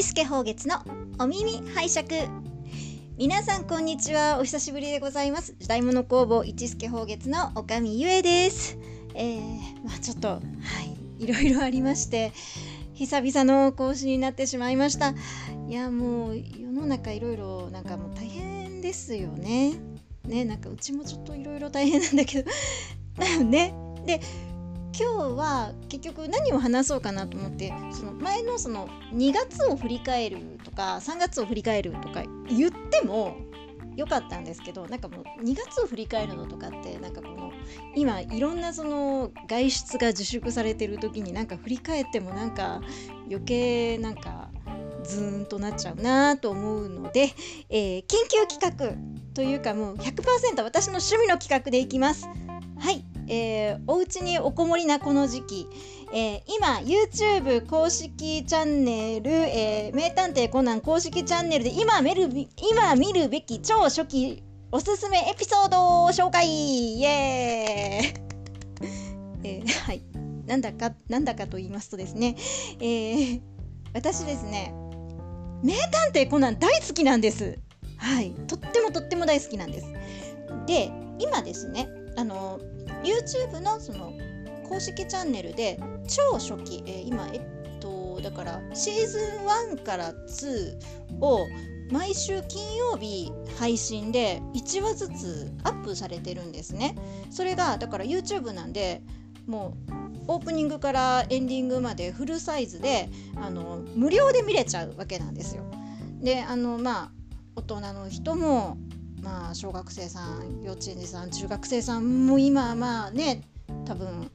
一助宝月のお耳拝借。皆さんこんにちは。お久しぶりでございます。時代物工房一助宝月のおかみゆえです。えー、まあちょっとはい。いろいろありまして久々の更新になってしまいました。いやもう世の中いろいろなんかもう大変ですよね。ねなんかうちもちょっといろいろ大変なんだけど。ね。で今日は結局何を話そうかなと思ってその前のその2月を振り返るとか3月を振り返るとか言ってもよかったんですけどなんかもう2月を振り返るのとかってなんかこの今いろんなその外出が自粛されてる時になんか振り返ってもなんか余計なんかズーンとなっちゃうなと思うので、えー、緊急企画というかもう100%私の趣味の企画でいきます。はいえー、お家におこもりなこの時期、えー、今 YouTube 公式チャンネル、えー、名探偵コナン公式チャンネルで今見る今見るべき超初期おすすめエピソードを紹介イエーイ、えー、はい。なんだかなんだかと言いますとですね、えー、私ですね名探偵コナン大好きなんです。はい。とってもとっても大好きなんです。で今ですねあの YouTube のその公式チャンネルで超初期、えー、今えっとだからシーズン1から2を毎週金曜日配信で1話ずつアップされてるんですね。それがだから YouTube なんでもうオープニングからエンディングまでフルサイズであの無料で見れちゃうわけなんですよ。であのまあ大人の人もまあ小学生さん幼稚園児さん中学生さんも今まあね多分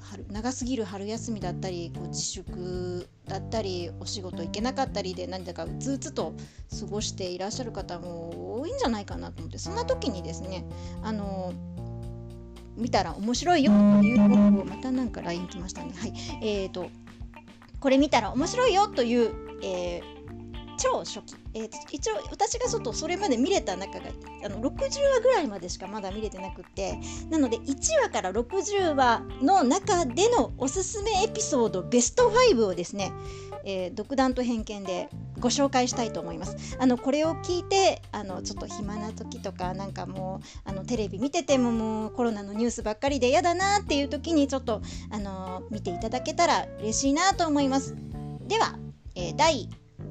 春長すぎる春休みだったりこう自粛だったりお仕事行けなかったりで何だかうつうつと過ごしていらっしゃる方も多いんじゃないかなと思ってそんな時にですねあの見たら面白いよというのをまたなんか LINE 来ましたねはい。えーとこれ見たら面白いよという、えー超初期、えー、一応私がちょっとそれまで見れた中があの60話ぐらいまでしかまだ見れてなくてなので1話から60話の中でのおすすめエピソードベスト5をですね、えー、独断と偏見でご紹介したいと思います。あのこれを聞いてあのちょっと暇な時とかなんかもうあのテレビ見ててももうコロナのニュースばっかりで嫌だなっていう時にちょっとあの見ていただけたら嬉しいなと思います。では、えー、第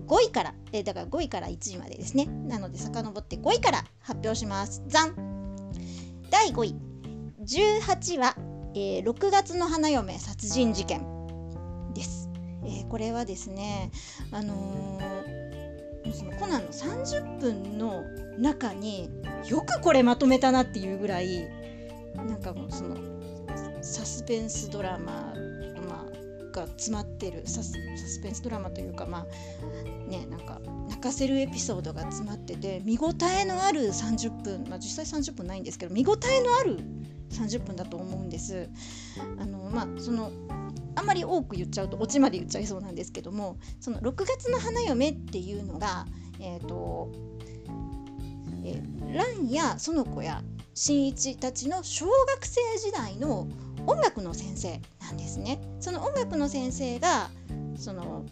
5位から、えー、だから5位から1位までですね。なので遡って5位から発表します。ザン第5位、18話、えー、6月の花嫁殺人事件です。えー、これはですね、あのー、そのコナンの30分の中によくこれまとめたなっていうぐらいなんかもうそのサスペンスドラマが詰まってるサスペンスドラマというかまあねなんか泣かせるエピソードが詰まってて見応えのある30分、まあ、実際30分ないんですけど見応えのある30分だと思うんです。あのまあそのあんまり多く言っちゃうとオチまで言っちゃいそうなんですけどもその6月の花嫁っていうのがえっ、ー、とえー、蘭や園子や新一たちの小学生時代の音楽の先生なんですね。その音楽の先生がその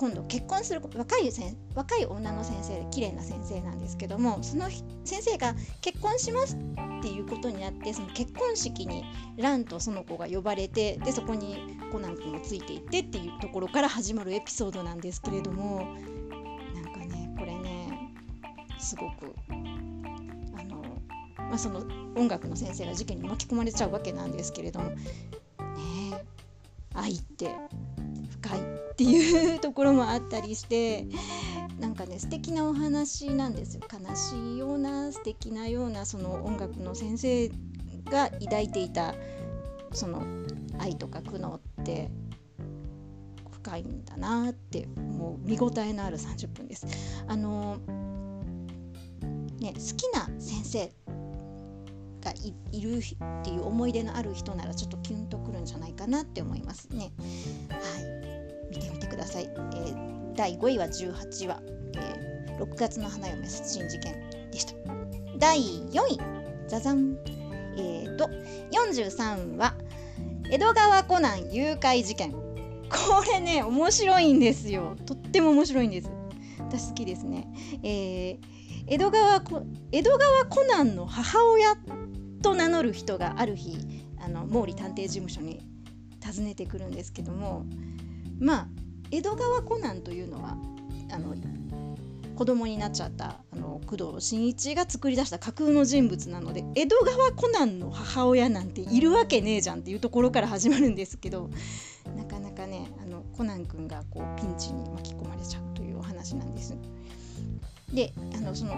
今度結婚する若い若い女の先生で綺麗な先生なんですけどもその先生が結婚しますっていうことになってその結婚式に蘭とその子が呼ばれてでそこにコナン君がついていってっていうところから始まるエピソードなんですけれどもなんかねこれねすごくまあ、その音楽の先生が事件に巻き込まれちゃうわけなんですけれどもね愛って深いっていうところもあったりしてなんかね素敵なお話なんですよ悲しいような素敵なようなその音楽の先生が抱いていたその愛とか苦悩って深いんだなってもう見応えのある30分です。あのね、好きな先生がいるっていう思い出のある人ならちょっとキュンとくるんじゃないかなって思いますね。はい、見てみてください。えー、第5位は18話、えー、6月の花嫁殺人事件でした。第4位、ザザン。えーと、43話、江戸川コナン誘拐事件これね面白いんですよとっても面白いんです私好きですね、えー、江戸川江戸川コナンの母親と名乗る人がある日あの毛利探偵事務所に訪ねてくるんですけどもまあ江戸川コナンというのはあの子供になっちゃったあの工藤新一が作り出した架空の人物なので江戸川コナンの母親なんているわけねえじゃんっていうところから始まるんですけどなかなかねあのコナン君がこうピンチに巻き込まれちゃうというお話なんです。であのその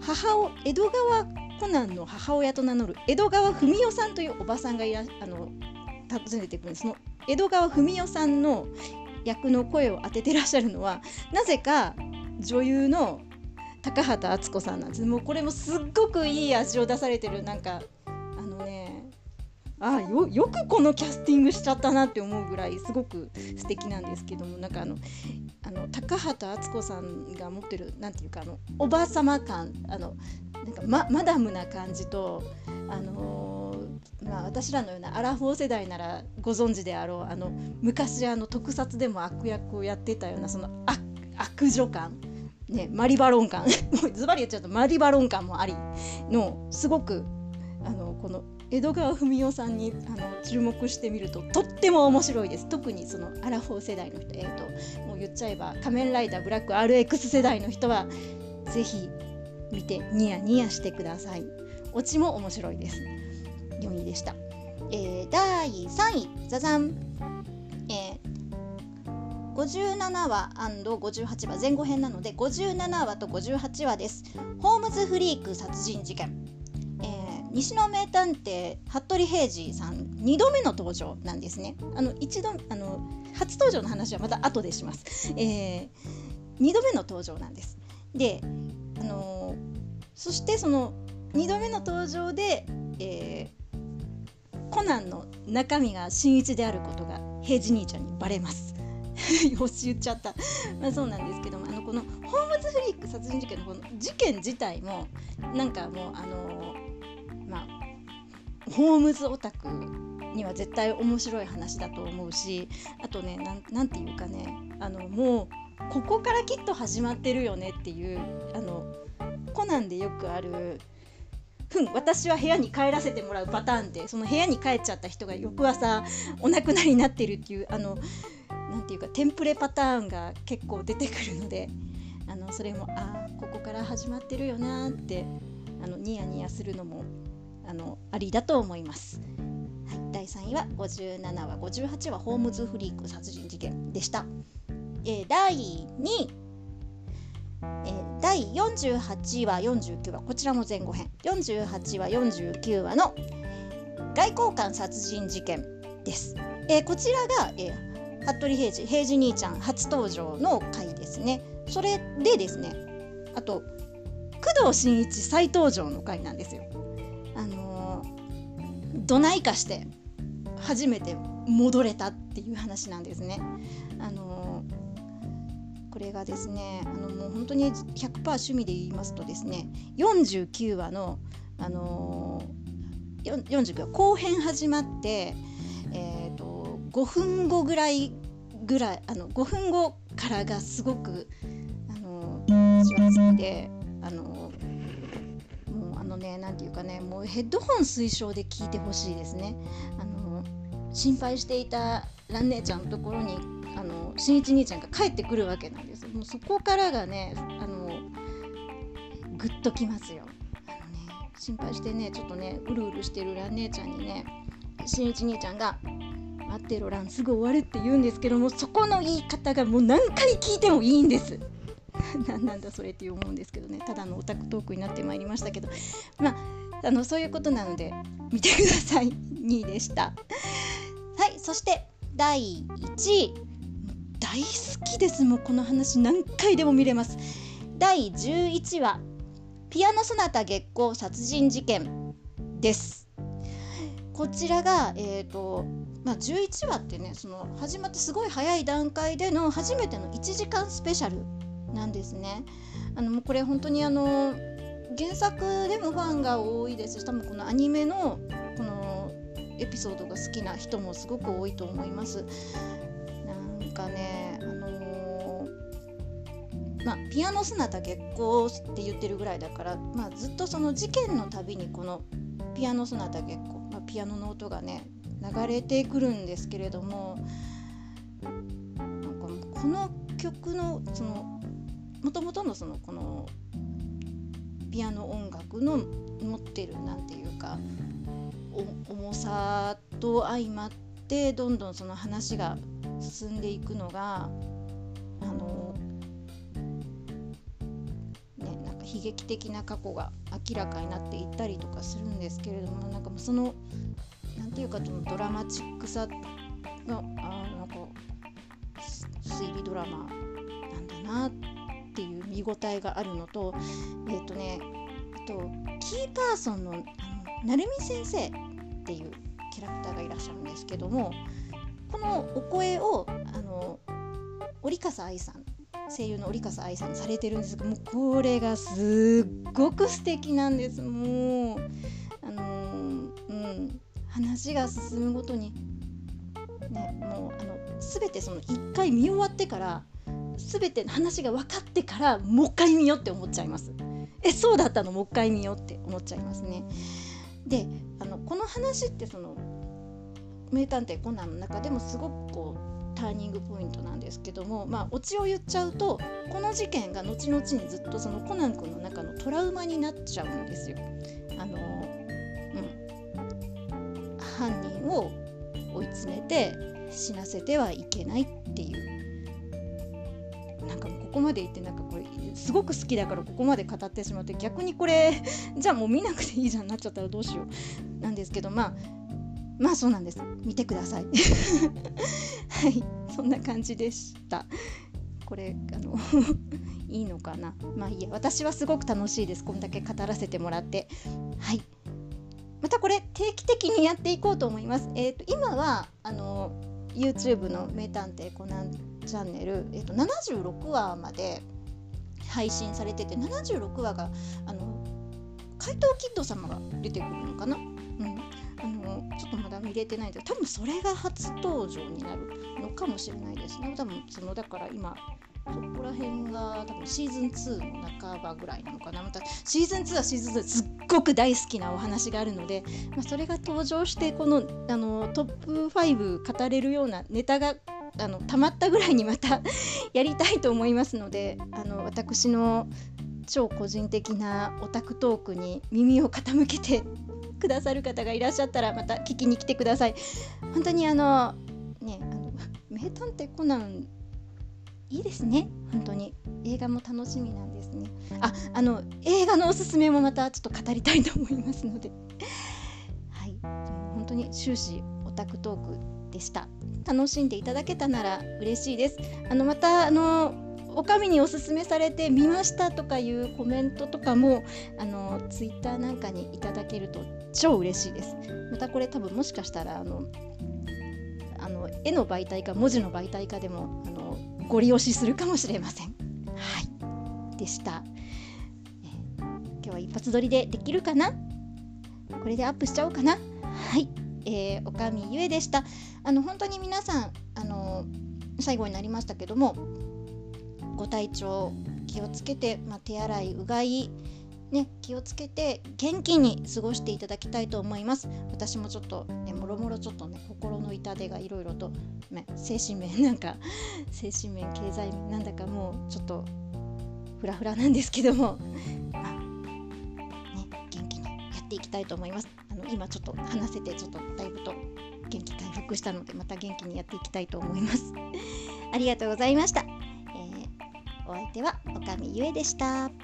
母を江戸川コナンの母親と名乗る江戸川文代さんというおばさんがいらあの訪ねてくるんです。その江戸川文代さんの役の声を当ててらっしゃるのはなぜか女優の高畑敦子さんなんです。もうこれもすっごくいい味を出されてるなんかあよよくこのキャスティングしちゃったなって思うぐらいすごく素敵なんですけどもなんかあのあの高畑敦子さんが持ってるなんていうかあのおばあ様感あのなんかママダムな感じとあのー、まあ、私らのようなアラフォー世代ならご存知であろうあの昔あの特撮でも悪役をやってたようなその悪悪女感、ね、マリバロン感 もうズバリ言っちゃうとマリバロン感もありのすごくあのこの江戸川文雄さんにあの注目してみるととっても面白いです。特にそのアラフォー世代の人、えーと、もう言っちゃえば仮面ライダーブラック RX 世代の人はぜひ見てニヤニヤしてください。オチも面白いです。4位でした、えー、第3位ザザン、えー57話 &58 話前後編なので57話と58話です。ホームズフリーク殺人事件、西の名探偵服部平次さん2度目の登場なんですね。あの一度あの初登場の話はまた後でします、えー、2度目の登場なんです。であのー、そしてその2度目の登場で、えー、コナンの中身が新一であることが平次兄ちゃんにバレます。よし言っちゃった、まあ、そうなんですけどもあのこのホームズフリーク殺人事件のこの事件自体もなんかもうあのホームズオタクには絶対面白い話だと思うしあとね何て言うかねあのもうここからきっと始まってるよねっていうあのコナンでよくあるふん私は部屋に帰らせてもらうパターンでその部屋に帰っちゃった人が翌朝お亡くなりになってるっていうあの何て言うかテンプレパターンが結構出てくるのであのそれもああここから始まってるよなってあのニヤニヤするのもあのありだと思います。はい、第3位は57話。58話ホームズフリーク殺人事件でした。えー、第2位えー、第48話49話。こちらも前後編。48話49話の外交官殺人事件です、えー、こちらが、えー、服部平次平次兄ちゃん初登場の回ですね。それでですねあと工藤新一再登場の回なんですよ、どないかして初めて戻れたっていう話なんですね。あのー、これがですねあのもう本当に100%趣味で言いますとですね49話のあのー、49話後編始まってえーと5分後ぐらいぐらいあの5分後からがすごくあの私は好きであのもうあのね何て言うかねもうヘッドホン推奨で聞いてほしいですね。あの心配していた蘭姉ちゃんのところにあの新一兄ちゃんが帰ってくるわけなんですもうそこからがねあのグッときますよあのね心配してねちょっとねうるうるしてる蘭姉ちゃんにね新一兄ちゃんが待ってろランすぐ終わるって言うんですけどもそこの言い方がもう何回聞いてもいいんです。何なんだそれって思うんですけどね。ただのオタクトークになってまいりましたけど。まああのそういうことなので見てください。2位でした。はいそして第1位大好きです。もうこの話何回でも見れます。第11話ピアノソナタ月光殺人事件です。こちらがえっ、ー、とまあ、11話ってねその始まってすごい早い段階での初めての1時間スペシャルなんですね。あのもうこれ本当にあの原作でもファンが多いですし多分このアニメのこのエピソードが好きな人もすごく多いと思います。なんかねあのー、まあピアノソナタ月光って言ってるぐらいだから、まあ、ずっとその事件のたびにこのピアノソナタ月光、まあ、ピアノの音がね流れてくるんですけれどもなんかこの曲のそのもともとのそのこのピアノ音楽の持ってるなんていうか重さと相まってどんどんその話が進んでいくのがあのねなんか悲劇的な過去が明らかになっていったりとかするんですけれどもなんかそのなんていうかそのドラマチックさがあなんか推理ドラマなんだなって見応えがあるのとえっ、ー、とねあとキーパーソンのあの成美先生っていうキャラクターがいらっしゃるんですけどもこのお声をあの折笠愛さん声優の折笠愛さんされてるんですけどもうこれがすっごく素敵なんです。もうあのうん話が進むごとにねもうあの全てその1回見終わってから全て話が分かってからもう一回見ようって思っちゃいます。えそうだったのもう一回見ようって思っちゃいますね。であのこの話ってその名探偵コナンの中でもすごくこうターニングポイントなんですけどもまあオチを言っちゃうとこの事件が後々にずっとそのコナン君の中のトラウマになっちゃうんですよ。あのうん、犯人を追い詰めて死なせてはいけないっていう。ここまで言ってなんかこれすごく好きだからここまで語ってしまって逆にこれ じゃあもう見なくていいじゃんなっちゃったらどうしようなんですけどまあまあそうなんです見てください はいそんな感じでした。これあの いいのかなまあいいや私はすごく楽しいですこんだけ語らせてもらって。はい。またこれ定期的にやっていこうと思います。えっ、ー、と今はあの YouTube の名探偵コナンチャンネル、えーと、76話まで配信されてて76話があの怪盗キッド様が出てくるのかな、うん、あのちょっとまだ見れてないんで多分それが初登場になるのかもしれないですね。多分そのだから今そこら辺が多分シーズン2の半ばぐらいなのかな？またシーズン2はシーズン2すっごく大好きなお話があるので、まあ、それが登場してこのあのトップ5語れるようなネタがあのたまったぐらいにまた やりたいと思いますのであの私の超個人的なオタクトークに耳を傾けてくださる方がいらっしゃったらまた聞きに来てください。本当にあのねあの名探偵コナンいいですね。本当に。映画も楽しみなんですね。ああの映画のおすすめもまたちょっと語りたいと思いますので。はい。本当に終始オタクトークでした。楽しんでいただけたなら嬉しいです。あのまたあのおかみにおすすめされて見ましたとかいうコメントとかもあのツイッターなんかにいただけると超嬉しいです。またこれ多分もしかしたらあのあの絵の媒体か文字の媒体かでもあのご利用しするかもしれません。はい。でした、今日は一発撮りでできるかな？これでアップしちゃおうかな？はい。えー、おかみゆえでした。あの本当に皆さんあの最後になりましたけどもご体調気をつけて、まあ、手洗いうがいね、気をつけて元気に過ごしていただきたいと思います。私もちょっと、ね、もろもろちょっとね心の痛手がいろいろと、ね、精神面なんか 精神面経済面なんだかもうちょっとフラフラなんですけども、まあね、元気にやっていきたいと思います。今ちょっと話せてちょっとだいぶと元気回復したのでまた元気にやっていきたいと思います ありがとうございましたえお相手はおかみゆえでした。